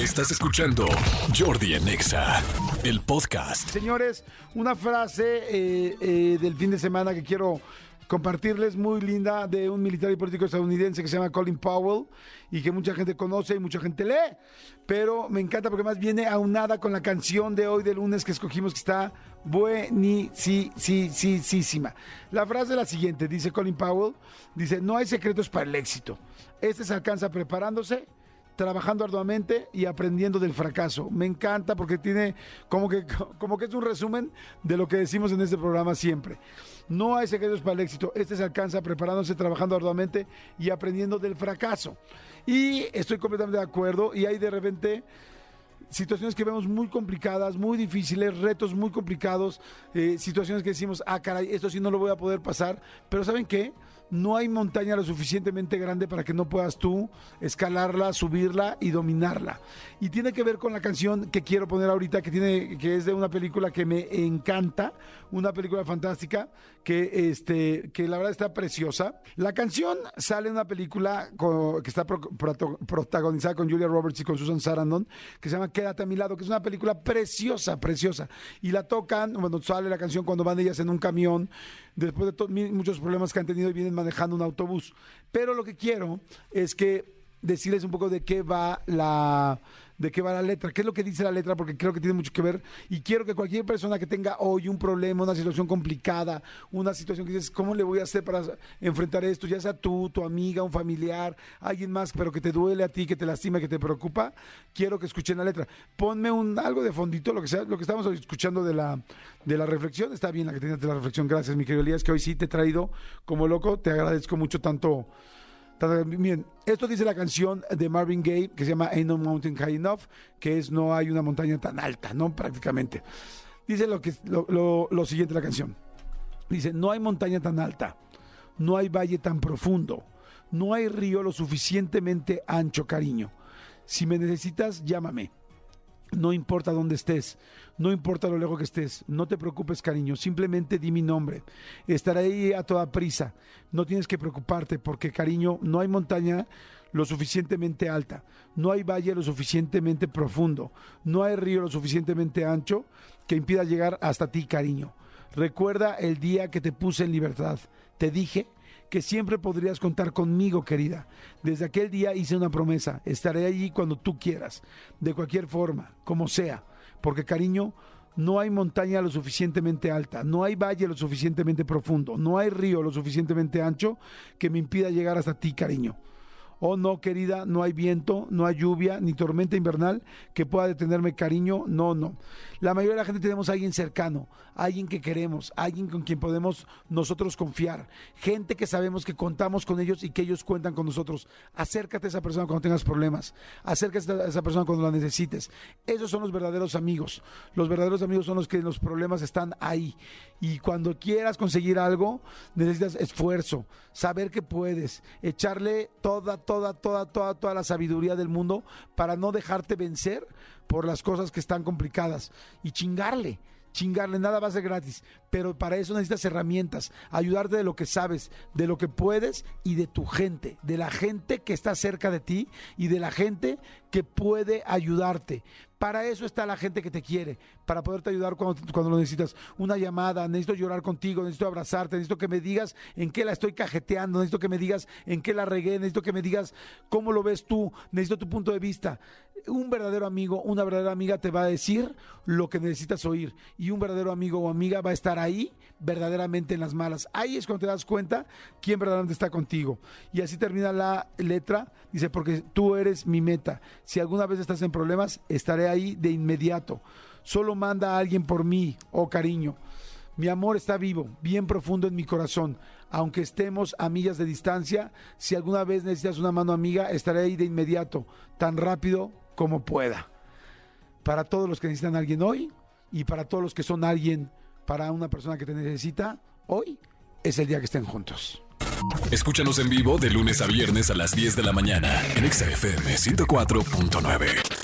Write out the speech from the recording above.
Estás escuchando Jordi Anexa, el podcast. Señores, una frase eh, eh, del fin de semana que quiero compartirles muy linda de un militar y político estadounidense que se llama Colin Powell y que mucha gente conoce y mucha gente lee, pero me encanta porque más viene aunada con la canción de hoy de lunes que escogimos que está buenísima. La frase es la siguiente, dice Colin Powell, dice, no hay secretos para el éxito. Este se alcanza preparándose, trabajando arduamente y aprendiendo del fracaso. Me encanta porque tiene como que, como que es un resumen de lo que decimos en este programa siempre. No hay secretos para el éxito. Este se alcanza preparándose, trabajando arduamente y aprendiendo del fracaso. Y estoy completamente de acuerdo. Y hay de repente situaciones que vemos muy complicadas, muy difíciles, retos muy complicados, eh, situaciones que decimos, ah, caray, esto sí no lo voy a poder pasar. Pero ¿saben qué? no hay montaña lo suficientemente grande para que no puedas tú escalarla, subirla y dominarla. Y tiene que ver con la canción que quiero poner ahorita, que tiene, que es de una película que me encanta, una película fantástica, que este, que la verdad está preciosa. La canción sale en una película que está protagonizada con Julia Roberts y con Susan Sarandon, que se llama Quédate a mi lado, que es una película preciosa, preciosa. Y la tocan, cuando sale la canción cuando van ellas en un camión después de muchos problemas que han tenido y vienen manejando un autobús. Pero lo que quiero es que decirles un poco de qué va la de qué va la letra, qué es lo que dice la letra, porque creo que tiene mucho que ver. Y quiero que cualquier persona que tenga hoy un problema, una situación complicada, una situación que dices, ¿cómo le voy a hacer para enfrentar esto? Ya sea tú, tu amiga, un familiar, alguien más, pero que te duele a ti, que te lastima, que te preocupa, quiero que escuchen la letra. Ponme un algo de fondito, lo que sea, lo que estamos escuchando de la, de la reflexión. Está bien la que tenías de la reflexión. Gracias, mi querido Elías, que hoy sí te he traído como loco. Te agradezco mucho tanto Bien, esto dice la canción de Marvin Gaye que se llama Ain't No Mountain High Enough, que es No hay una montaña tan alta, ¿no? Prácticamente. Dice lo, que, lo, lo siguiente la canción. Dice, no hay montaña tan alta, no hay valle tan profundo, no hay río lo suficientemente ancho, cariño. Si me necesitas, llámame. No importa dónde estés, no importa lo lejos que estés, no te preocupes, cariño, simplemente di mi nombre. Estaré ahí a toda prisa. No tienes que preocuparte porque, cariño, no hay montaña lo suficientemente alta, no hay valle lo suficientemente profundo, no hay río lo suficientemente ancho que impida llegar hasta ti, cariño. Recuerda el día que te puse en libertad. Te dije que siempre podrías contar conmigo, querida. Desde aquel día hice una promesa, estaré allí cuando tú quieras, de cualquier forma, como sea, porque cariño, no hay montaña lo suficientemente alta, no hay valle lo suficientemente profundo, no hay río lo suficientemente ancho que me impida llegar hasta ti, cariño. Oh no, querida, no hay viento, no hay lluvia, ni tormenta invernal que pueda detenerme cariño. No, no. La mayoría de la gente tenemos a alguien cercano, alguien que queremos, alguien con quien podemos nosotros confiar, gente que sabemos que contamos con ellos y que ellos cuentan con nosotros. Acércate a esa persona cuando tengas problemas, acércate a esa persona cuando la necesites. Esos son los verdaderos amigos. Los verdaderos amigos son los que los problemas están ahí. Y cuando quieras conseguir algo, necesitas esfuerzo, saber que puedes, echarle toda, toda, toda, toda, toda la sabiduría del mundo para no dejarte vencer por las cosas que están complicadas y chingarle chingarle, nada va a ser gratis, pero para eso necesitas herramientas, ayudarte de lo que sabes, de lo que puedes y de tu gente, de la gente que está cerca de ti y de la gente que puede ayudarte. Para eso está la gente que te quiere, para poderte ayudar cuando, cuando lo necesitas. Una llamada, necesito llorar contigo, necesito abrazarte, necesito que me digas en qué la estoy cajeteando, necesito que me digas en qué la regué, necesito que me digas cómo lo ves tú, necesito tu punto de vista. Un verdadero amigo, una verdadera amiga te va a decir lo que necesitas oír y un verdadero amigo o amiga va a estar ahí verdaderamente en las malas. Ahí es cuando te das cuenta quién verdaderamente está contigo. Y así termina la letra, dice, porque tú eres mi meta. Si alguna vez estás en problemas, estaré ahí de inmediato. Solo manda a alguien por mí, oh cariño. Mi amor está vivo, bien profundo en mi corazón. Aunque estemos a millas de distancia, si alguna vez necesitas una mano amiga, estaré ahí de inmediato, tan rápido como pueda. Para todos los que necesitan a alguien hoy y para todos los que son alguien para una persona que te necesita, hoy es el día que estén juntos. Escúchanos en vivo de lunes a viernes a las 10 de la mañana en XFM 104.9.